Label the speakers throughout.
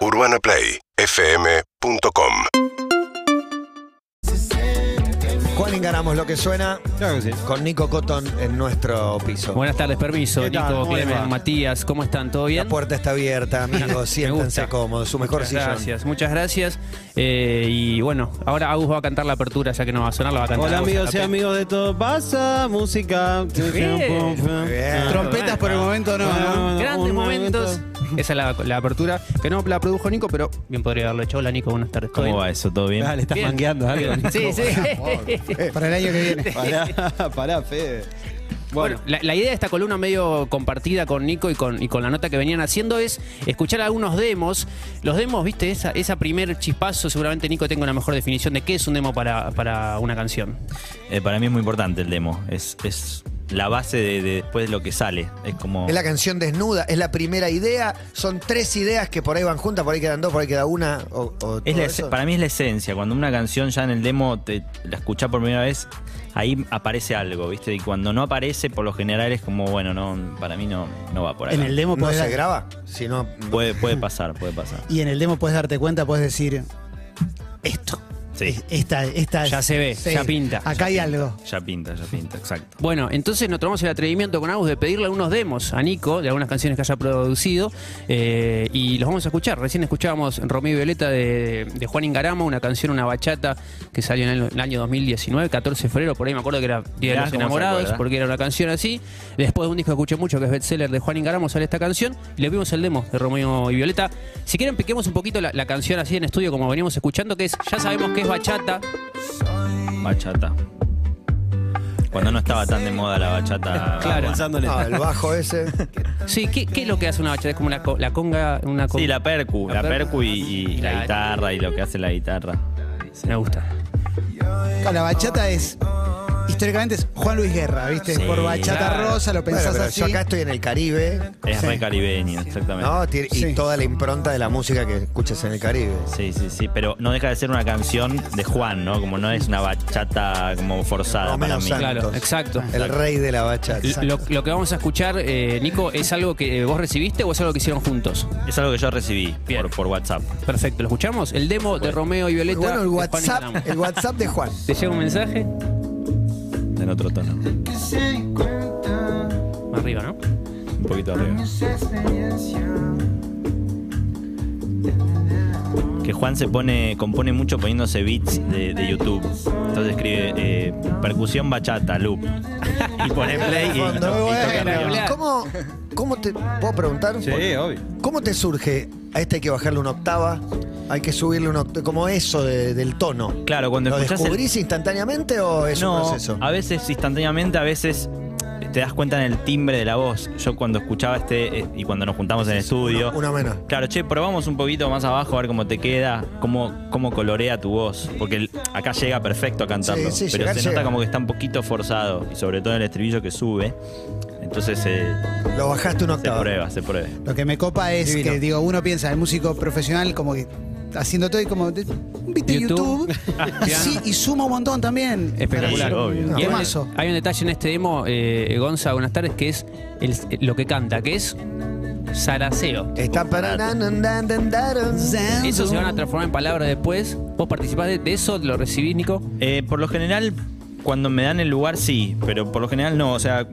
Speaker 1: UrbanaPlayFM.com
Speaker 2: Juan Ingaramos lo que suena
Speaker 3: Claro que sí.
Speaker 2: con Nico Cotton en nuestro piso.
Speaker 4: Buenas tardes, permiso.
Speaker 3: ¿Qué tal?
Speaker 4: Nico,
Speaker 3: ¿Cómo le
Speaker 4: Clemen? Matías, ¿cómo están? ¿Todo bien?
Speaker 2: La puerta está abierta, amigos, siéntense
Speaker 4: gusta.
Speaker 2: cómodos, su mejor
Speaker 4: Muchas
Speaker 2: sillón.
Speaker 4: gracias, muchas gracias. Eh, y bueno, ahora Agus va a cantar la apertura, ya que no va a sonar, la va a cantar.
Speaker 3: Hola
Speaker 4: Agus
Speaker 3: amigos y amigos de todo pasa, música.
Speaker 4: Bien.
Speaker 2: bien.
Speaker 5: Trompetas por el momento no, ¿no?
Speaker 4: Grandes momentos. Esa es la, la apertura, que no la produjo Nico, pero bien podría haberlo hecho. Hola Nico, buenas tardes. ¿Todo
Speaker 6: ¿Cómo
Speaker 4: bien?
Speaker 6: va eso? ¿Todo bien?
Speaker 3: Dale, estás
Speaker 4: Bien.
Speaker 3: mangueando algo. Nico.
Speaker 4: Sí, sí.
Speaker 5: Para el año que viene.
Speaker 3: Pará, pará, Fede.
Speaker 4: Bueno, la, la idea de esta columna medio compartida con Nico y con, y con la nota que venían haciendo es escuchar algunos demos. Los demos, viste, esa, esa primer chispazo, seguramente Nico tenga una mejor definición de qué es un demo para, para una canción.
Speaker 6: Eh, para mí es muy importante el demo. Es, es la base de, de después de lo que sale. Es como.
Speaker 2: Es la canción desnuda, es la primera idea. Son tres ideas que por ahí van juntas, por ahí quedan dos, por ahí queda una. O, o
Speaker 6: es
Speaker 2: todo
Speaker 6: la para mí es la esencia. Cuando una canción ya en el demo te, la escuchás por primera vez, ahí aparece algo, ¿viste? Y cuando no aparece, por lo general es como, bueno, no, para mí no, no va por ahí.
Speaker 5: En el demo
Speaker 2: ¿No se
Speaker 5: dar-
Speaker 2: graba? Si no,
Speaker 6: Puede, puede pasar, puede pasar.
Speaker 5: y en el demo puedes darte cuenta, puedes decir esto.
Speaker 6: Sí,
Speaker 5: Esta, esta
Speaker 4: Ya se ve, ya pinta.
Speaker 5: Acá hay algo.
Speaker 6: ya pinta, ya pinta, exacto.
Speaker 4: Bueno, entonces nos tomamos el atrevimiento con Agus de pedirle algunos demos a Nico de algunas canciones que haya producido eh, y los vamos a escuchar. Recién escuchábamos Romeo y Violeta de, de Juan Ingaramo, una canción, una bachata que salió en el, en el año 2019, 14 de febrero, por ahí me acuerdo que era Día de los Enamorados, porque era una canción así. Después de un disco que escuché mucho, que es bestseller de Juan Ingaramo, sale esta canción y le vimos el demo de Romeo y Violeta. Si quieren, piquemos un poquito la, la canción así en estudio, como veníamos escuchando, que es, ya sabemos que es bachata.
Speaker 6: Bachata. Cuando no estaba tan de moda la bachata.
Speaker 4: Claro.
Speaker 3: Pensándole.
Speaker 2: no, el bajo ese.
Speaker 4: Sí, ¿qué, qué es lo que hace una bachata? Es como la, co- la conga, una conga.
Speaker 6: Sí, la percu,
Speaker 4: La
Speaker 6: la,
Speaker 4: percu.
Speaker 6: percu y, y
Speaker 4: La-
Speaker 6: la guitarra y lo que hace la guitarra.
Speaker 4: Me gusta.
Speaker 5: Claro, La bachata es. Históricamente es Juan Luis Guerra, ¿viste?
Speaker 6: Sí,
Speaker 5: Por bachata
Speaker 4: claro.
Speaker 5: rosa, lo
Speaker 2: Bueno,
Speaker 5: pensás
Speaker 2: pero
Speaker 5: así.
Speaker 2: yo acá estoy en el Caribe,
Speaker 6: Es
Speaker 5: Sí.
Speaker 6: re caribeño, exactamente.
Speaker 2: ¿no? Tiene- Y
Speaker 5: Sí.
Speaker 2: toda la impronta de la música que escuchas en el Caribe.
Speaker 6: Sí, sí, sí, pero no deja de ser una canción de Juan, ¿no? Como no es una bachata como forzada
Speaker 2: Romeo
Speaker 6: para mí.
Speaker 2: Santos.
Speaker 4: Claro, exacto.
Speaker 2: El rey de la bachata.
Speaker 4: Lo, lo que vamos a escuchar, eh, Nico, ¿es algo que vos recibiste o es algo que hicieron juntos?
Speaker 6: Es algo que yo recibí
Speaker 4: Bien.
Speaker 6: por, por WhatsApp.
Speaker 4: Perfecto, ¿lo escuchamos? El demo de Romeo y Violeta.
Speaker 2: Bueno, el
Speaker 4: de Juan
Speaker 2: WhatsApp, el WhatsApp de Juan.
Speaker 4: ¿Te llega un mensaje?
Speaker 6: En otro tono.
Speaker 4: Más arriba, ¿no?
Speaker 6: Un poquito arriba. Que Juan se pone, compone mucho poniéndose beats de, de YouTube. Entonces escribe eh, percusión bachata, loop. Y pone play y, y
Speaker 2: Fondo.
Speaker 6: toca arriba.
Speaker 2: ¿y ¿Cómo, ¿Cómo te. ¿Puedo preguntar?
Speaker 3: Sí, obvio.
Speaker 2: ¿Cómo te surge? A este hay que bajarle una octava, hay que subirle una octava. Como eso de- del tono.
Speaker 6: Claro, cuando
Speaker 2: ¿Lo
Speaker 6: escuchás el-
Speaker 2: descubrís instantáneamente o es un
Speaker 6: No,
Speaker 2: proceso?
Speaker 6: a veces instantáneamente, a veces te das cuenta en el timbre de la voz. Yo cuando escuchaba este eh, y cuando nos juntamos en el estudio,
Speaker 2: Una menos.
Speaker 6: claro, che, probamos un poquito más abajo a ver cómo te queda, cómo, cómo colorea tu voz. Porque el- acá llega perfecto a cantarlo.
Speaker 2: Sí, sí,
Speaker 6: pero
Speaker 2: llegar
Speaker 6: se
Speaker 2: llega.
Speaker 6: nota como que está un poquito forzado. Y sobre todo en el estribillo que sube. Entonces eh,
Speaker 2: Lo bajaste una
Speaker 6: se prueba, se prueba.
Speaker 5: Lo que me copa es
Speaker 2: Divino.
Speaker 5: que, digo, uno piensa, el músico profesional como que haciendo todo y como de- un beat de
Speaker 4: YouTube.
Speaker 5: YouTube. y, sí, y suma un montón también.
Speaker 4: Espectacular.
Speaker 6: Sí, obvio.
Speaker 5: Un
Speaker 4: Y hay, un, hay un detalle en este demo, eh, Gonza, buenas tardes, que es el- lo que canta, que es Saraceo.
Speaker 2: Está para.
Speaker 4: Eso se van a transformar en palabras después. ¿Vos participás de, de eso? ¿Lo recibís, Nico?
Speaker 6: Eh, por lo general, cuando me dan el lugar, sí, pero por lo general no. O sea,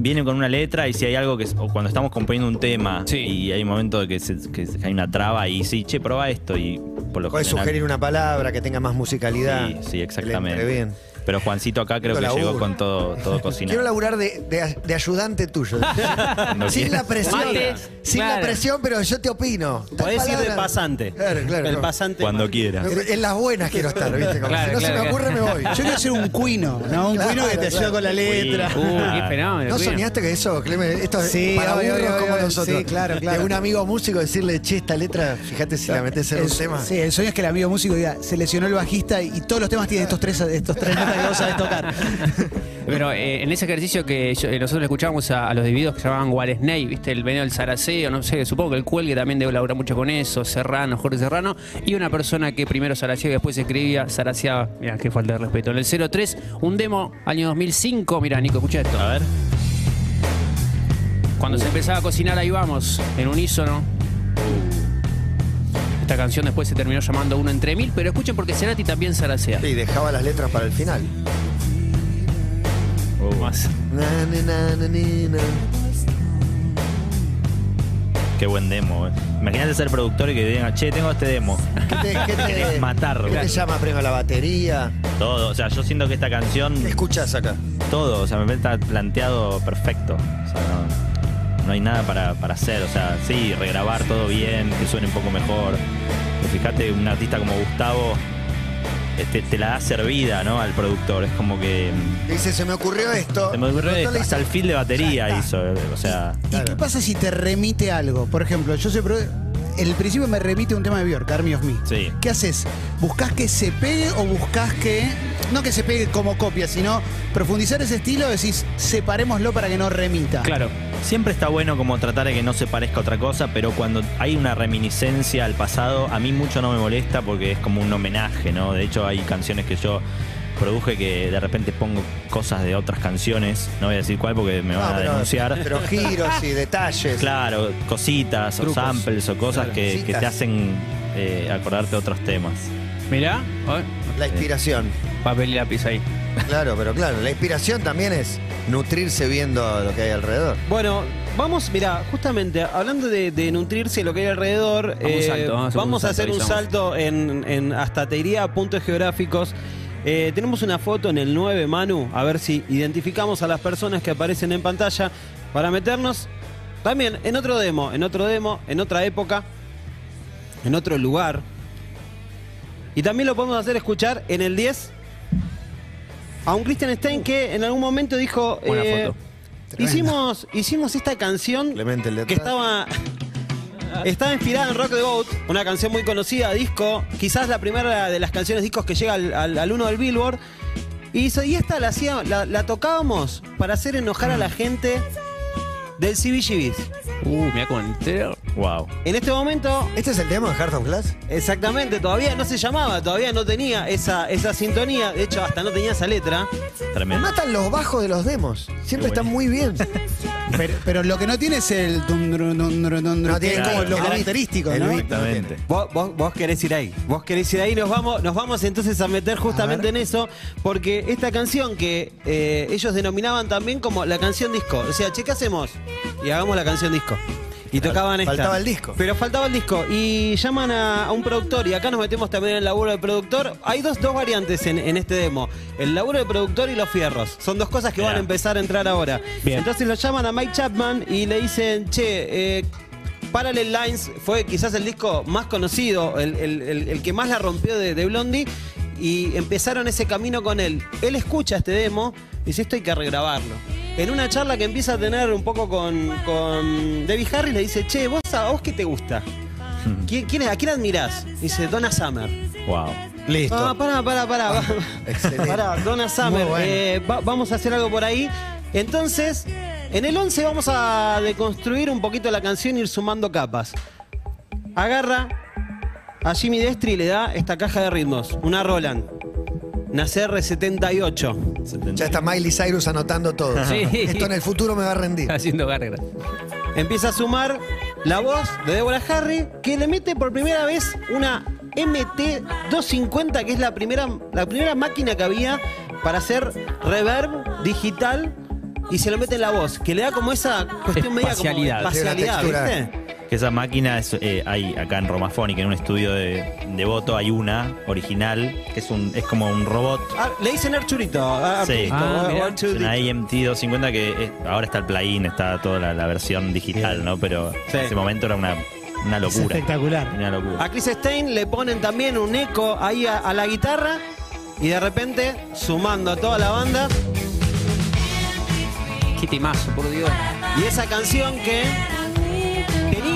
Speaker 6: viene con una letra y si hay algo que. O cuando estamos componiendo un tema
Speaker 4: Sí.
Speaker 6: y hay un momento de que, se- que hay una traba y sí, che, probá esto y por lo
Speaker 2: Puedes
Speaker 6: general.
Speaker 2: sugerir una palabra que tenga más musicalidad.
Speaker 6: Sí, sí,
Speaker 2: Le
Speaker 6: exactamente.
Speaker 2: entre bien.
Speaker 6: Pero Juancito acá creo que
Speaker 2: laburo.
Speaker 6: llegó con todo, todo cocinado.
Speaker 2: Quiero laburar de, de- de ayudante tuyo. Sin la presión.
Speaker 4: Mate,
Speaker 2: sin la presión, pero yo te opino. Tal
Speaker 3: Podés ir de
Speaker 2: palabra-
Speaker 3: pasante.
Speaker 2: Claro, claro.
Speaker 3: El
Speaker 2: no.
Speaker 3: pasante.
Speaker 6: Cuando quieras.
Speaker 2: En las buenas quiero estar, ¿viste? Como
Speaker 4: Claro,
Speaker 2: si no
Speaker 4: claro,
Speaker 2: se me
Speaker 4: claro.
Speaker 2: ocurre, me voy.
Speaker 5: Yo quiero ser un cuino, ¿no? Un
Speaker 2: Claro,
Speaker 5: cuino que te ayuda
Speaker 2: claro.
Speaker 5: con la letra.
Speaker 4: Uh, qué fenómeno.
Speaker 2: ¿No soñaste que eso, Clemen? Esto es
Speaker 5: Sí,
Speaker 2: para
Speaker 5: obvio,
Speaker 2: burros
Speaker 5: obvio,
Speaker 2: como
Speaker 5: obvio.
Speaker 2: nosotros.
Speaker 5: Sí, claro, claro.
Speaker 2: De un amigo músico decirle, che, esta letra, fíjate si la metes en
Speaker 5: El-
Speaker 2: un tema.
Speaker 5: Sí, el sueño es que el amigo músico diga, se lesionó el bajista y todos los temas tienen estos tres, estos tres que vos sabés tocar.
Speaker 4: Pero eh, en ese ejercicio que yo- eh, nosotros le escuchábamos a, a los divididos que se llamaban Guaresney, ¿viste? El veneno del Saraceo, no sé, supongo que el Cuelgue también debe laburar mucho con eso, Serrano, Jorge Serrano, y una persona que primero Saraceo y después escribía, Saraceaba, mira, qué falta de respeto. En el 03, un demo, año 2005, mira, Nico, escucha esto.
Speaker 6: A ver.
Speaker 4: Cuando se empezaba a cocinar, ahí vamos, en unísono. Esta canción después se terminó llamando Uno entre mil, pero escuchen porque Cerati también zaracea.
Speaker 2: Y dejaba las letras para el final.
Speaker 6: Uh,
Speaker 4: Más.
Speaker 2: Na, na, na, na, na, na.
Speaker 6: Qué buen demo. eh. Imagínate ser productor y que digan, che, tengo este demo.
Speaker 2: ¿Qué te, qué te-
Speaker 6: matar.
Speaker 2: qué te llama primero la batería?
Speaker 6: Todo. O sea, yo siento que esta canción,
Speaker 2: ¿Qué escuchás acá?
Speaker 6: todo, o sea, me está planteado perfecto. O sea, no, no hay nada para, para hacer. O sea, sí, regrabar todo bien, que suene un poco mejor. Pero fíjate, un artista como Gustavo este, te la da servida, ¿no? Al productor. Es como que. mm,
Speaker 2: Dice, se me ocurrió esto.
Speaker 6: Se me ocurrió esto, hasta el fil de batería hizo. eh, O sea.
Speaker 5: ¿Y
Speaker 2: Claro.
Speaker 5: qué pasa si te remite algo? Por ejemplo, yo sé, el principio me remite un tema de Björk, Army of Me.
Speaker 6: Sí.
Speaker 5: ¿Qué haces? ¿Buscas que se pegue o buscas que, no que se pegue como copia, sino profundizar ese estilo? Decís, separémoslo para que no remita.
Speaker 4: Claro.
Speaker 6: Siempre está bueno como tratar de que no se parezca a otra cosa, pero cuando hay una reminiscencia al pasado, a mí mucho no me molesta porque es como un homenaje, ¿no? De hecho, hay canciones que yo produje que de repente pongo cosas de otras canciones, no voy a decir cuál porque me van
Speaker 2: No,
Speaker 6: a
Speaker 2: pero-
Speaker 6: denunciar.
Speaker 2: Pero giros y detalles.
Speaker 6: Claro, cositas
Speaker 2: Trucos.
Speaker 6: o samples o cosas
Speaker 2: Claro,
Speaker 6: que, te hacen eh, acordarte de otros temas.
Speaker 4: Mirá,
Speaker 2: La inspiración.
Speaker 4: papel y lápiz ahí.
Speaker 2: Claro, pero claro, la inspiración también es nutrirse viendo lo que hay alrededor.
Speaker 3: Bueno, vamos, mira, justamente hablando de, de nutrirse lo que hay alrededor,
Speaker 4: Vamos salto, vamos a hacer
Speaker 3: vamos
Speaker 4: un
Speaker 3: a hacer un
Speaker 4: salto,
Speaker 3: salto en, en hasta te diría puntos geográficos. Eh, tenemos una foto en el 9, Manu, a ver si identificamos a las personas que aparecen en pantalla para meternos también en otro demo, en otro demo, en otra época, en otro lugar. Y también lo podemos hacer escuchar en el 10 a un Christian Stein que en algún momento dijo...
Speaker 4: Buena
Speaker 3: eh,
Speaker 4: foto.
Speaker 3: Hicimos, hicimos esta canción que estaba, estaba inspirada en Rock the Boat, una canción muy conocida, disco, quizás la primera de las canciones discos que llega al, al, al uno del Billboard. Y, hizo- y esta la, hacía, la, la tocábamos para hacer enojar a la gente del CBGBs.
Speaker 4: Uh, mira cómo entero.
Speaker 6: Wow.
Speaker 3: En este momento,
Speaker 2: ¿Este es el demo de Heart of Glass?
Speaker 3: exactamente, todavía no se llamaba, todavía no tenía esa, esa sintonía, de hecho hasta no tenía esa letra.
Speaker 2: Me
Speaker 6: Tremendo.
Speaker 2: matan los bajos de los demos. Siempre
Speaker 6: Qué
Speaker 2: están muy bien.
Speaker 5: Pero, pero lo que no tiene es el... dun, dun, dun, dun, dun,
Speaker 2: No tiene
Speaker 5: como lo característico, ¿no?
Speaker 6: Exactamente.
Speaker 3: Vos, vos- vos querés ir ahí, vos querés ir ahí, nos vamos, nos vamos entonces a meter justamente en eso, porque esta canción que eh, ellos denominaban también como la canción disco, o sea, che, ¿qué hacemos? Y hagamos la canción disco. Y tocaban esta.
Speaker 2: Faltaba el disco.
Speaker 3: Pero faltaba el disco. Y llaman a, a un productor, y acá nos metemos también en el laburo de productor. Hay dos, dos variantes en, en este demo: el laburo de productor y los fierros. Son dos cosas que van a empezar a entrar ahora.
Speaker 4: Bien.
Speaker 3: Entonces lo llaman a Mike Chapman y le dicen, che, eh, Parallel Lines fue quizás el disco más conocido, el, el- el- el que más la rompió de, de Blondie. Y empezaron ese camino con él. Él escucha este demo y dice, esto hay que regrabarlo. En una charla que empieza a tener un poco con, con Debbie Harris, le dice, che, ¿vos, a vos qué te gusta? ¿Quién, quién es- ¿A quién admirás? Dice, Donna Summer.
Speaker 6: Wow.
Speaker 2: Listo.
Speaker 3: Ah, pará, pará, pará.
Speaker 2: Excelente.
Speaker 3: Pará, Donna Summer.
Speaker 2: Bueno.
Speaker 3: eh, va- vamos a hacer algo por ahí. Entonces, en el 11 vamos a deconstruir un poquito la canción y ir sumando capas. Agarra a Jimmy Destri y le da esta caja de ritmos, una Roland. Nacer 78.
Speaker 2: Ya está Miley Cyrus anotando todo.
Speaker 4: Sí.
Speaker 2: Esto en el futuro me va a rendir.
Speaker 4: Haciendo gárgaras.
Speaker 3: Empieza a sumar la voz de Deborah Harry, que le mete por primera vez una MT250, que es la primera, la primera máquina que había para hacer reverb digital. Y se lo mete en la voz, que le da como esa cuestión media como de
Speaker 4: Espacialidad.
Speaker 3: ¿viste?
Speaker 6: Que esa máquina es, eh, hay acá en Romafónica, en un estudio de, de voto, hay una original, que es un es como un robot.
Speaker 3: Ah, le dicen Arturito. ah,
Speaker 6: Sí.
Speaker 4: Ah.
Speaker 6: Es
Speaker 3: Arturito.
Speaker 6: una IMT 250 que eh, ahora está el plugin, está toda la, la versión digital, ¿no? Pero
Speaker 3: Sí.
Speaker 6: en ese momento era una, una
Speaker 5: Es
Speaker 6: locura.
Speaker 5: espectacular.
Speaker 6: Una locura.
Speaker 3: A Chris Stein le ponen también un eco ahí a, a la guitarra y de repente, sumando a toda la banda,
Speaker 4: Qué timazo, por Dios.
Speaker 3: y esa canción que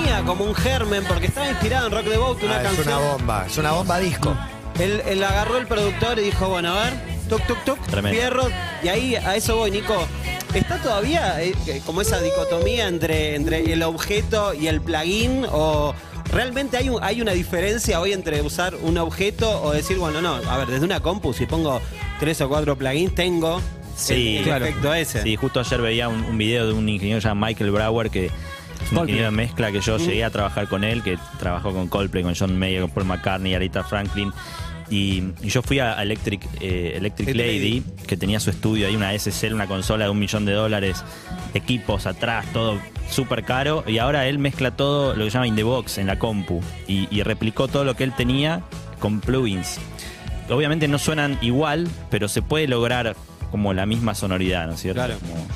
Speaker 3: tenía como un germen, porque estaba inspirado en Rock the Boat, una
Speaker 2: Ah, es
Speaker 3: canción.
Speaker 2: una bomba. Es una bomba disco.
Speaker 3: Él, él agarró el productor y dijo, bueno, a ver, tuk, tuk, tuk,
Speaker 6: Tremendo.
Speaker 3: fierro. Y ahí a eso voy, Nico. ¿Está todavía eh, eh, como esa dicotomía entre, entre el objeto y el plugin? ¿O realmente hay, un- hay una diferencia hoy entre usar un objeto o decir, bueno, no, a ver, desde una compu, si pongo tres o cuatro plugins, tengo
Speaker 6: Sí,
Speaker 3: el, el
Speaker 6: claro.
Speaker 3: efecto ese?
Speaker 6: Sí, justo ayer veía un, un video de un ingeniero llamado Michael Brower que Es un
Speaker 4: Coldplay.
Speaker 6: ingeniero de mezcla que yo llegué a trabajar con él, que trabajó con Coldplay, con John Mayer, con Paul McCartney, Aretha Franklin. Y, y yo fui a Electric, eh, Electric Lady, que tenía su estudio ahí, una SSL, una consola de un millón de dólares, equipos atrás, todo súper caro. Y ahora él mezcla todo lo que llama in the box en la compu. Y, y replicó todo lo que él tenía con plugins. Obviamente no suenan igual, pero se puede lograr como la misma sonoridad, ¿no es cierto?
Speaker 3: Claro.
Speaker 6: Como-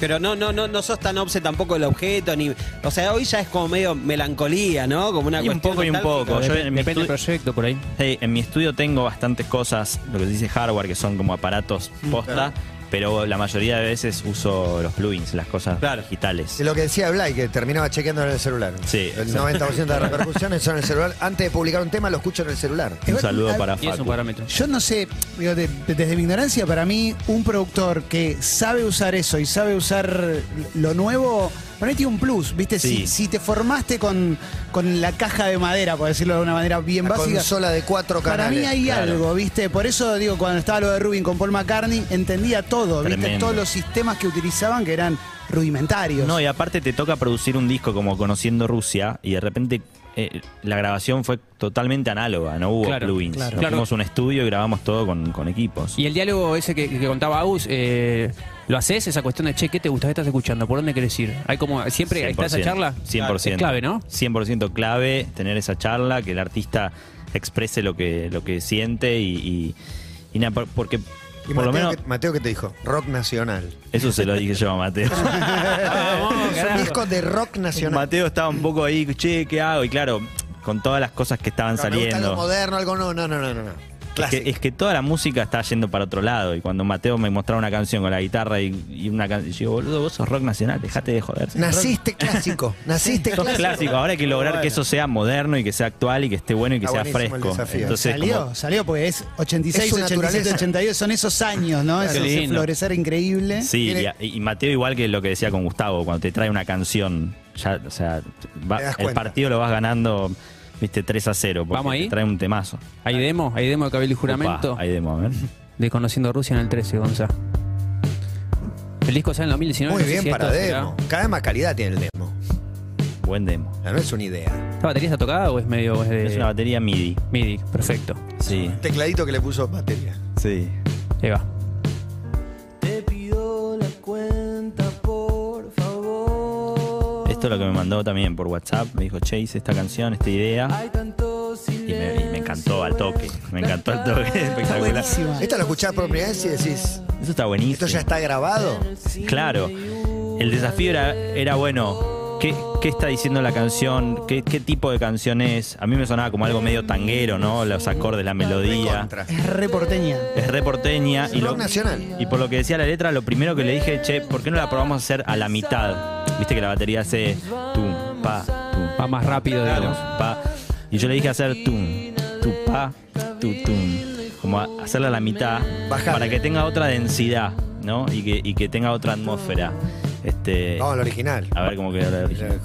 Speaker 3: Pero no, no, no, no sos tan obse tampoco del objeto, ni. O sea, hoy ya es como medio melancolía, ¿no? Como una
Speaker 6: Y un poco y un poco. Yo en mi
Speaker 4: Depende del proyecto por ahí.
Speaker 6: Sí, en mi estudio tengo bastantes cosas, lo que se dice hardware, que son como aparatos posta, pero la mayoría de veces uso los plugins, las cosas
Speaker 3: Claro.
Speaker 6: digitales.
Speaker 2: Es lo que decía Blay, que terminaba chequeando en el celular.
Speaker 6: Sí.
Speaker 2: El 90% de las repercusiones son en el celular. Antes de publicar un tema, lo escucho en el celular.
Speaker 6: Un saludo para
Speaker 4: Y es un
Speaker 6: Facu.
Speaker 4: parámetro.
Speaker 5: Yo no sé, digo, de- desde mi ignorancia, para mí, un productor que sabe usar eso y sabe usar lo nuevo, para mí tiene un plus, ¿viste?
Speaker 6: Sí.
Speaker 5: Si, si te formaste con, con la caja de madera, por decirlo de una manera bien
Speaker 2: La
Speaker 5: básica.
Speaker 2: consola de cuatro
Speaker 5: Para
Speaker 2: canales.
Speaker 5: mí hay
Speaker 6: claro.
Speaker 5: algo, ¿viste? Por eso digo, cuando estaba lo de Rubin con Paul McCartney, entendía todo, ¿viste?
Speaker 6: Tremendo.
Speaker 5: Todos los sistemas que utilizaban que eran rudimentarios.
Speaker 6: No, y aparte te toca producir un disco como Conociendo Rusia y de repente eh, la grabación fue totalmente análoga, no hubo
Speaker 4: Claro,
Speaker 6: plugins.
Speaker 5: claro.
Speaker 6: Nos
Speaker 4: Claro.
Speaker 6: fuimos a un estudio y grabamos todo con, con equipos.
Speaker 4: Y el diálogo ese que, que contaba Agus, eh, ¿lo haces? Esa cuestión de, che, ¿qué te gusta? ¿Qué estás escuchando? ¿Por dónde querés ir? Hay como, siempre está esa
Speaker 6: 100%,
Speaker 4: charla.
Speaker 6: 100%.
Speaker 4: Es clave, ¿no?
Speaker 6: 100% clave tener esa charla, que el artista exprese lo que, lo que siente y, y, y nada, por- porque
Speaker 2: Y
Speaker 6: por lo
Speaker 2: Mateo,
Speaker 6: menos
Speaker 2: ¿qué- Mateo, ¿qué te dijo? Rock nacional.
Speaker 6: eso se lo dije yo a Mateo.
Speaker 2: es un disco de rock nacional.
Speaker 6: Mateo estaba un poco ahí, che, ¿qué hago? Y claro, con todas las cosas que estaban
Speaker 2: No, me gusta algo
Speaker 6: saliendo.
Speaker 2: moderno, algo no, no, no, no, no.
Speaker 6: Es que, es que toda la música está yendo para otro lado. Y cuando Mateo me mostraba una canción con la guitarra y, y una canción, yo digo, boludo, vos sos rock nacional, dejate de joder.
Speaker 2: Naciste clásico. Naciste
Speaker 6: Sos
Speaker 2: clásico.
Speaker 6: clásico. Ahora hay que lograr que eso sea moderno y que sea actual y que esté bueno y que
Speaker 2: Está
Speaker 6: sea fresco. Entonces,
Speaker 5: salió,
Speaker 6: como-
Speaker 5: salió porque es 86,
Speaker 2: Es su
Speaker 5: 87,
Speaker 2: naturaleza.
Speaker 5: 82, son esos años, ¿no?
Speaker 4: Qué
Speaker 5: ese
Speaker 4: lindo.
Speaker 5: florecer increíble.
Speaker 6: Sí, y, y Mateo igual que lo que decía con Gustavo, cuando te trae una canción, ya, o sea, va- el partido lo vas ganando, viste, 3 a 0. porque
Speaker 4: ¿Vamos ahí?
Speaker 6: Te trae un temazo.
Speaker 4: ¿Hay demo? ¿Hay demo de Cabildo y Juramento?
Speaker 6: Opa, ahí demo, a ver.
Speaker 4: De Conociendo Rusia en el 13, Gonza. El disco sale en 2019.
Speaker 2: Muy
Speaker 4: no sé
Speaker 2: bien
Speaker 4: si
Speaker 2: para
Speaker 4: esto será-
Speaker 2: demo. Cada vez más calidad tiene el demo.
Speaker 6: Buen demo.
Speaker 2: No es una idea.
Speaker 4: ¿Esta batería está tocada o es medio es de
Speaker 6: Es una batería MIDI.
Speaker 4: MIDI? Perfecto.
Speaker 6: Sí,
Speaker 2: Tecladito que le puso batería.
Speaker 6: sí.
Speaker 4: Ahí va.
Speaker 6: Esto es lo que me mandó también por WhatsApp. Me dijo, che, hice esta canción, esta idea. Y me, y me encantó al toque. Me encantó al toque. Espectacular.
Speaker 5: buenísima.
Speaker 2: Esto lo escuchás por primera vez y decís,
Speaker 6: Eso está buenísimo.
Speaker 2: ¿esto ya está grabado?
Speaker 6: Claro. El desafío era, era bueno, ¿qué, qué está diciendo la canción? ¿Qué, ¿Qué tipo de canción es? A mí me sonaba como algo medio tanguero, ¿no? Los acordes, la melodía.
Speaker 5: Es re porteña.
Speaker 6: Es re porteña. Y
Speaker 2: Rock
Speaker 6: lo,
Speaker 2: nacional.
Speaker 6: y por lo que decía la letra, lo primero que le dije, che, ¿por qué no la probamos a hacer a la mitad? Viste que la batería hace tum, pa, tum,
Speaker 4: Va más rápido, digamos.
Speaker 6: pa. Y yo le dije hacer tum, tu, pa, tu, tum. Como a- hacerla a la mitad
Speaker 2: Bajarle.
Speaker 6: para que tenga otra densidad, ¿no? Y que, y que tenga otra atmósfera. Este,
Speaker 2: Vamos al original.
Speaker 6: a ver cómo queda la original.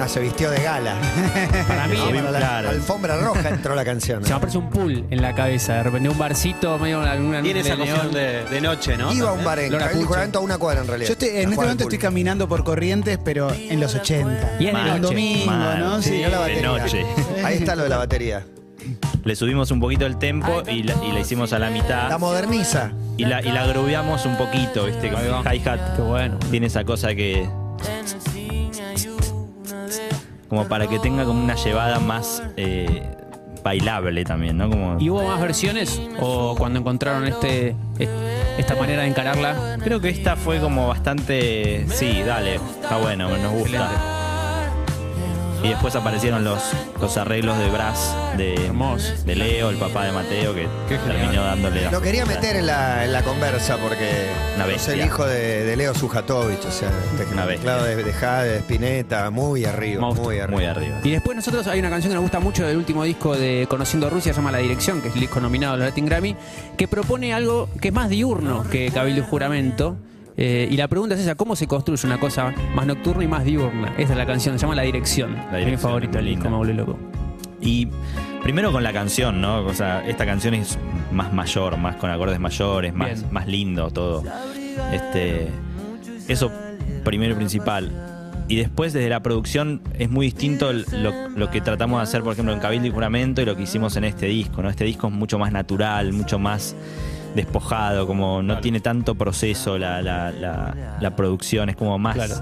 Speaker 2: Ah, se vistió de gala.
Speaker 4: Para mí,
Speaker 2: No, para la
Speaker 6: claro.
Speaker 2: alfombra roja entró la canción.
Speaker 4: se me aparece un pool en la cabeza. De repente un barcito, medio alguna
Speaker 3: Tiene esa
Speaker 4: neón.
Speaker 3: de, de noche, ¿no?
Speaker 2: Iba a un bar en a una cuadra en realidad.
Speaker 5: Yo estoy- en este momento estoy caminando por Corrientes, pero en los 80.
Speaker 4: Y
Speaker 5: Un
Speaker 4: noche.
Speaker 5: domingo,
Speaker 6: Mal.
Speaker 5: ¿no?
Speaker 2: Sí, no
Speaker 6: de noche.
Speaker 2: Ahí está lo de la batería.
Speaker 6: Le subimos un poquito el tempo y la, y la hicimos a la
Speaker 2: La
Speaker 6: mitad.
Speaker 2: moderniza.
Speaker 6: Y la, y la un poquito, ¿viste? Con el hi-hat.
Speaker 4: Qué bueno.
Speaker 6: Tiene esa cosa que. Como para que tenga como una llevada más eh, bailable también, ¿no? Como.
Speaker 4: ¿Y hubo más versiones? ¿O cuando encontraron este, est- esta manera de encararla?
Speaker 6: Creo que esta fue como bastante. Sí, dale, está bueno, nos gusta. Y después aparecieron los, los arreglos de brass de,
Speaker 4: Hermoso.
Speaker 6: de Leo, el papá de Mateo, que
Speaker 4: Qué genial.
Speaker 6: terminó dándole la
Speaker 2: Lo quería meter en la, en la conversa porque
Speaker 6: Una
Speaker 2: es el hijo de, de Leo Sujatovich, o sea, este
Speaker 6: Una
Speaker 2: claro, de, de Jade, de Spinetta, muy arriba,
Speaker 4: Monstruo.
Speaker 2: muy arriba.
Speaker 6: Muy arriba.
Speaker 4: Y después nosotros hay una canción que nos gusta mucho del último disco de Conociendo Rusia, se llama La Dirección, que es el disco nominado a los Latin Grammy, que propone algo que es más diurno que Cabildo y Juramento. Eh, y la pregunta es esa, ¿cómo se construye una cosa más nocturna y más diurna? Esa es la canción, se llama La Dirección.
Speaker 6: La
Speaker 4: mi
Speaker 6: Dirección,
Speaker 4: favorito, el disco,
Speaker 6: linda.
Speaker 4: me vuelve loco.
Speaker 6: Y primero con la canción, ¿no? O sea, esta canción es más mayor, más con acordes mayores, más,
Speaker 4: Bien.
Speaker 6: más lindo todo. Este, eso primero y principal. Y después desde la producción es muy distinto lo, lo que tratamos de hacer, por ejemplo, en Cabildo y Juramento y lo que hicimos en este disco. ¿no? Este disco es mucho más natural, mucho más despojado, como no tiene tanto proceso la, la- la- la producción, es como más
Speaker 4: Claro.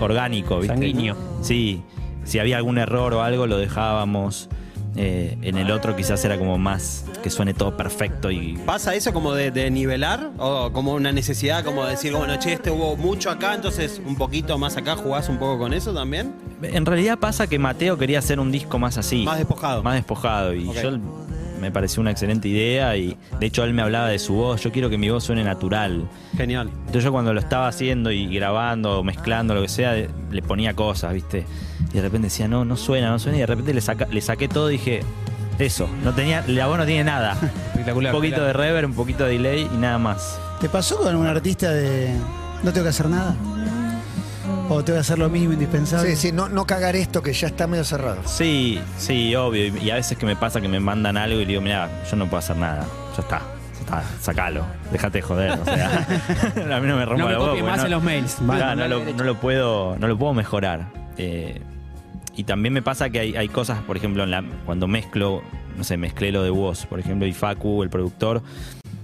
Speaker 6: orgánico, ¿viste?
Speaker 4: Sanguíneo.
Speaker 6: Sí, si había algún error o algo lo dejábamos. Eh, en el otro quizás era como más que suene todo perfecto y
Speaker 3: ¿Pasa eso como de, de nivelar? ¿O como una necesidad como de decir, bueno, che, este hubo mucho acá, entonces un poquito más acá jugás un poco con eso también?
Speaker 6: En realidad pasa que Mateo quería hacer un disco más así.
Speaker 3: Más despojado.
Speaker 6: Más despojado. Y yo me pareció una excelente idea. Y de hecho él me hablaba de su voz. Yo quiero que mi voz suene natural.
Speaker 3: Genial.
Speaker 6: Entonces yo cuando lo estaba haciendo y grabando o mezclando, lo que sea, le ponía cosas, ¿viste? Y de repente decía, no, no suena, no suena. Y de repente le, saca- le saqué todo y dije, eso, no tenía, la voz no tiene nada.
Speaker 4: Espectacular.
Speaker 6: un poquito de reverb, un poquito de delay y nada más.
Speaker 5: ¿Te pasó con un artista de no tengo que hacer nada? ¿O tengo que hacer lo mínimo indispensable?
Speaker 2: Sí, sí, no, no cagar esto que ya está medio cerrado.
Speaker 6: Sí, sí, obvio. Y, y a veces que me pasa que me mandan algo y digo, mira, yo no puedo hacer nada. Ya está. Ya está, sacalo. Déjate de joder. O sea, a mí no me rompa
Speaker 4: No
Speaker 6: la
Speaker 4: más
Speaker 6: no-
Speaker 4: en los mails.
Speaker 6: No, lo,
Speaker 4: derecho.
Speaker 6: no lo puedo, no lo puedo mejorar. Eh, y también me pasa que hay, hay cosas, por ejemplo, en la, cuando mezclo, no sé, mezclé lo de voz, por ejemplo, y Facu, el productor,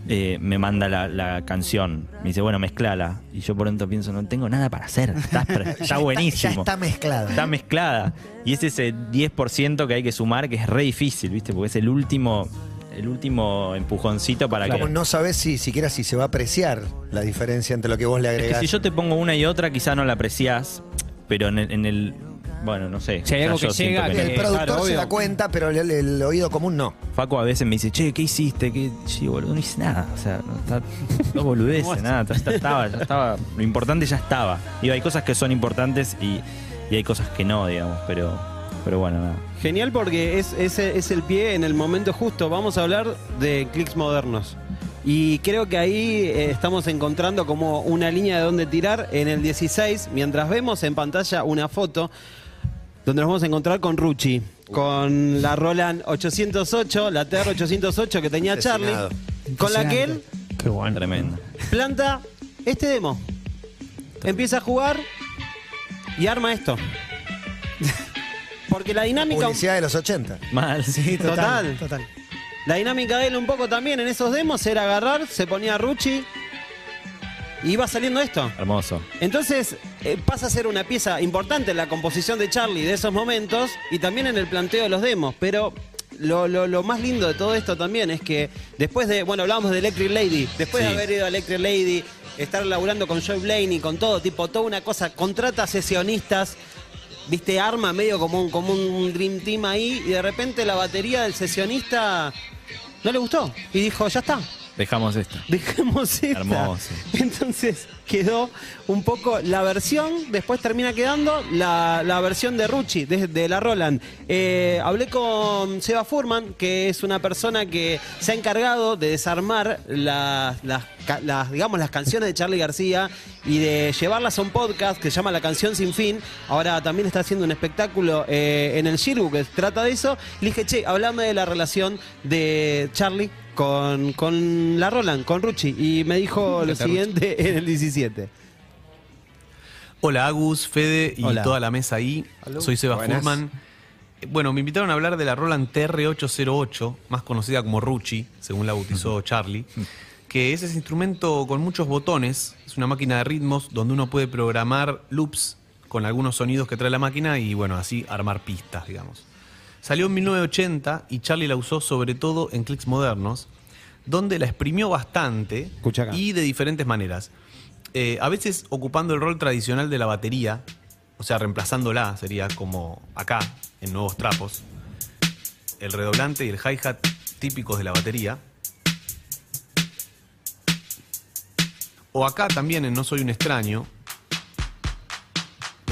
Speaker 6: eh, me manda la, la canción. Me dice, bueno, mezclala. Y yo por dentro pienso, no tengo nada para hacer. Está, está
Speaker 2: Ya
Speaker 6: buenísimo.
Speaker 2: Ya está mezclado.
Speaker 6: Está mezclada. Y es ese 10% que hay que sumar que es re difícil, ¿viste? Porque es el último, el último empujoncito para
Speaker 2: Como
Speaker 6: que.
Speaker 2: no sabes si siquiera si se va a apreciar la diferencia entre lo que vos le
Speaker 6: Es
Speaker 2: agregás.
Speaker 6: que si yo te pongo una y otra, quizá no la apreciás, pero en el. en el- bueno, no sé.
Speaker 4: Si hay algo que llega,
Speaker 6: que
Speaker 2: el productor
Speaker 3: claro,
Speaker 2: se
Speaker 3: obvio.
Speaker 2: da cuenta, pero el, el oído común no.
Speaker 6: Facu a veces me dice, che, ¿qué hiciste? ¿Qué? Sí, boludo, no hice nada. O sea, no, está, no boludeces, nada. Ya estaba, ya estaba. Lo importante ya estaba. Digo, hay cosas que son importantes y, y hay cosas que no, digamos, pero. Pero bueno, nada.
Speaker 3: Genial porque es, es, es el pie en el momento justo. Vamos a hablar de clics modernos. Y creo que ahí eh, estamos encontrando como una línea de dónde tirar en el 16, mientras vemos en pantalla una foto donde nos vamos a encontrar con Ruchi, con la Roland 808, la TR 808 que tenía Charlie, con la que él
Speaker 4: Qué bueno.
Speaker 6: Tremendo.
Speaker 3: planta este demo. Empieza a jugar y arma esto. Porque la dinámica...
Speaker 2: Publicidad de los 80.
Speaker 6: Mal.
Speaker 5: Sí, total.
Speaker 3: Total.
Speaker 5: total.
Speaker 3: La dinámica de él un poco también en esos demos era agarrar, se ponía Ruchi y iba saliendo esto.
Speaker 6: Hermoso.
Speaker 3: Entonces eh, pasa a ser una pieza importante en la composición de Charlie de esos momentos y también en el planteo de los demos. Pero lo, lo- lo más lindo de todo esto también es que después de, bueno, hablábamos de Electric Lady, después de haber ido a Electric Lady, estar laburando con Joy Blaney, con todo, tipo, toda una cosa, contrata sesionistas. Viste, arma medio como un, como un Dream Team ahí y de repente la batería del sesionista no le gustó y dijo, ya está,
Speaker 6: Dejamos esto.
Speaker 3: dejemos esta.
Speaker 6: Hermoso.
Speaker 3: Entonces quedó un poco la versión, después termina quedando la, la versión de Ruchi, de, de la Roland. Eh, hablé con Seba Furman, que es una persona que se ha encargado de desarmar las, las, digamos, las canciones de Charlie García y de llevarlas a un podcast que se llama La Canción Sin Fin. Ahora también está haciendo un espectáculo eh, en el Shirgu que trata de eso. Le dije, che, hablame de la relación de Charlie con, con la Roland, con Ruchi. Y me dijo lo siguiente en el 17.
Speaker 7: Hola Agus, Fede y
Speaker 3: Hola.
Speaker 7: toda la mesa ahí. Soy Seba
Speaker 2: Buenas.
Speaker 7: Furman. Bueno, me invitaron a hablar de la Roland TR-808, más conocida como Ruchi, según la bautizó Charlie, que es ese instrumento con muchos botones. Es una máquina de ritmos donde uno puede programar loops con algunos sonidos que trae la máquina y, bueno, así armar pistas, digamos. Salió en 1980 y Charlie la usó sobre todo en clics modernos, donde la exprimió bastante y de diferentes maneras. Eh, a veces ocupando el rol tradicional de la batería, o sea, reemplazándola, sería como acá, en Nuevos Trapos, el redoblante y el hi-hat típicos de la batería. O acá también en No Soy un extraño,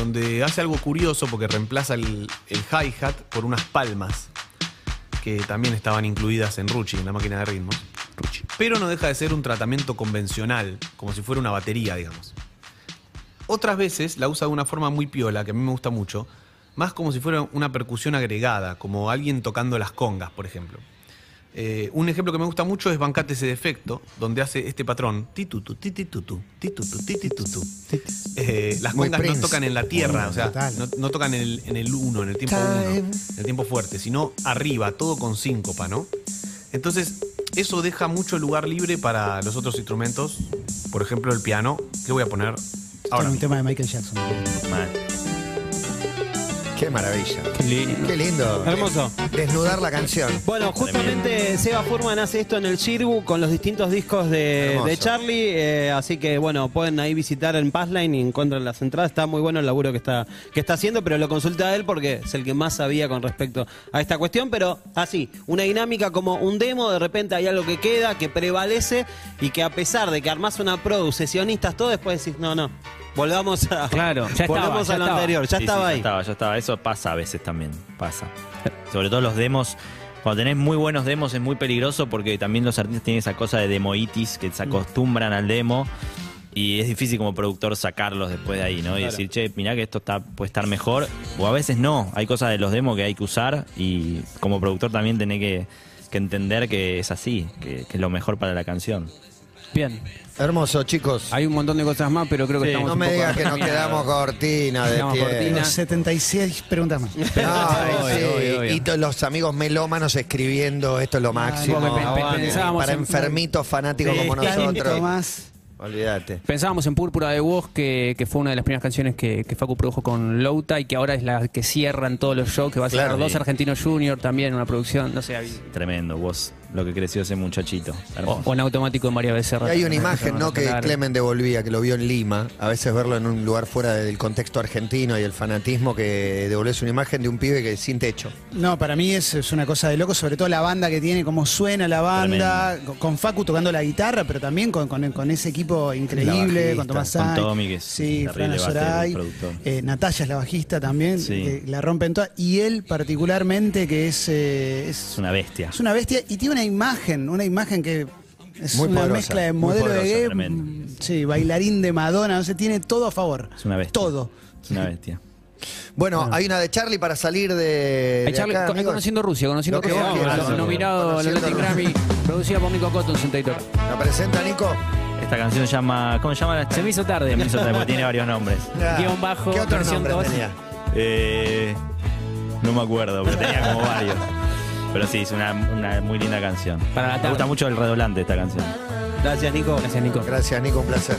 Speaker 7: donde hace algo curioso porque reemplaza el, el hi-hat por unas palmas que también estaban incluidas en Ruchi, en la máquina de ritmos. Pero no deja de ser un tratamiento convencional, como si fuera una batería, digamos. Otras veces la usa de una forma muy piola, que a mí me gusta mucho, más como si fuera una percusión agregada, como alguien tocando las congas, por ejemplo. Eh, un ejemplo que me gusta mucho es Bancate ese defecto, donde hace este patrón. Titutu, tititutu, titutu, tititutu. Eh, las
Speaker 8: Muy
Speaker 7: congas no tocan en la tierra, o sea, no, no tocan en el, en el uno, en el tiempo uno, en el tiempo fuerte, sino arriba, todo con síncopa, ¿no? Entonces, eso deja mucho lugar libre para los otros instrumentos. Por ejemplo, el piano, que voy a poner ahora.
Speaker 5: un tema de Michael Jackson.
Speaker 8: Qué maravilla.
Speaker 3: Qué lindo.
Speaker 8: Qué lindo.
Speaker 3: Hermoso.
Speaker 8: Desnudar la canción.
Speaker 3: Bueno, justamente Seba Furman hace esto en el Shirbu con los distintos discos de, de Charlie, eh, así que bueno, pueden ahí visitar en Passline y encuentran las entradas. Está muy bueno el laburo que está, que está haciendo, pero lo consulté a él porque es el que más sabía con respecto a esta cuestión. Pero así, una dinámica como un demo, de repente hay algo que queda, que prevalece y que a pesar de que armás una produ, sesionistas, todo, después decís, no, no, volvamos a,
Speaker 4: Claro, ya estaba,
Speaker 3: volvamos
Speaker 4: ya
Speaker 3: a lo
Speaker 4: estaba.
Speaker 3: anterior, ya
Speaker 6: Sí, sí,
Speaker 3: estaba ahí.
Speaker 6: Ya estaba, ya estaba. Eso pasa a veces también, pasa. Sobre todo los demos. Cuando tenés muy buenos demos es muy peligroso porque también los artistas tienen esa cosa de demoitis que se acostumbran al demo y es difícil como productor sacarlos después de ahí, ¿no? Y decir, che, mirá que esto está, puede estar mejor. O a veces no, hay cosas de los demos que hay que usar y como productor también tenés que, que entender que es así, que, que es lo mejor para la canción.
Speaker 4: Bien.
Speaker 8: Hermoso, chicos.
Speaker 4: Hay un montón de cosas más, pero creo que
Speaker 3: Sí.
Speaker 4: estamos
Speaker 8: No
Speaker 4: un
Speaker 8: me
Speaker 4: poco
Speaker 8: digas que nos
Speaker 4: terminados.
Speaker 8: quedamos cortina de
Speaker 4: Quedamos
Speaker 8: pie.
Speaker 4: cortina.
Speaker 5: Los 76 preguntas más.
Speaker 8: No,
Speaker 4: Obvio,
Speaker 8: sí.
Speaker 4: obvio, obvio.
Speaker 8: Y todos los amigos melómanos escribiendo esto es lo máximo.
Speaker 4: porque pe-
Speaker 8: Aguante.
Speaker 4: pensábamos
Speaker 8: Para
Speaker 4: en-
Speaker 8: enfermitos fanáticos como
Speaker 5: Tanto
Speaker 8: nosotros.
Speaker 5: más.
Speaker 8: Olvídate.
Speaker 4: Pensábamos en Púrpura de Voz, que, que fue una de las primeras canciones que, que Facu produjo con Louta y que ahora es la que cierran todos los shows, que va a ser
Speaker 8: Claro.
Speaker 4: dos argentinos junior también, una producción, no sé, hay-
Speaker 6: Tremendo, vos, lo que creció ese muchachito.
Speaker 4: o,
Speaker 6: Hermoso.
Speaker 4: o en automático de María Becerra.
Speaker 8: Y hay una imagen, ¿no? Que. Clemen devolvía, que lo vio en Lima. A veces verlo en un lugar fuera del contexto argentino y el fanatismo que devolvés una imagen de un pibe que sin techo.
Speaker 5: No, para mí es, es una cosa de loco, sobre todo la banda que tiene, cómo suena la banda, con, con Facu tocando la guitarra, pero también con, con- con ese equipo increíble, con Tomás
Speaker 6: con
Speaker 5: Sainz,
Speaker 6: Tommy, que es
Speaker 5: sí, Fran
Speaker 6: productor.
Speaker 5: eh, Natalia es la bajista también,
Speaker 6: Sí.
Speaker 5: que la rompen todas, y él particularmente que es, eh, es,
Speaker 6: Es una bestia.
Speaker 5: es una bestia y tiene una imagen, una imagen que es
Speaker 8: Muy
Speaker 5: una
Speaker 8: poderosa,
Speaker 5: mezcla de modelo
Speaker 8: poderosa,
Speaker 5: de gay, sí, bailarín de Madonna, no sé, tiene todo a favor.
Speaker 6: Es una bestia.
Speaker 5: Todo.
Speaker 6: Es una bestia.
Speaker 8: Bueno, hay una de Charlie para salir de.
Speaker 4: Hay
Speaker 8: de
Speaker 4: Charlie,
Speaker 8: acá,
Speaker 4: con- conociendo Rusia, conociendo
Speaker 8: Lo que vos sí.
Speaker 4: nominado a los
Speaker 8: Conociendo
Speaker 4: Latin. Grammy, producida por Nico Cotton, Santa Editora.
Speaker 8: ¿La presenta, Nico?
Speaker 6: Esta canción se llama. ¿Cómo se llama? la-
Speaker 4: Se me hizo tarde.
Speaker 6: Se me hizo tarde, porque tiene varios nombres.
Speaker 4: Guión bajo,
Speaker 8: ¿Qué otro nombre tenía?
Speaker 6: Eh, no me acuerdo, pero tenía como varios. Pero sí, es una, una muy linda canción.
Speaker 4: Para la
Speaker 6: me
Speaker 4: tarde.
Speaker 6: gusta mucho el redoblante esta canción.
Speaker 3: Gracias, Nico.
Speaker 4: Gracias, Nico.
Speaker 8: Gracias, Nico, un placer.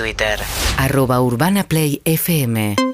Speaker 9: Twitter. Arroba Urbana Play FM.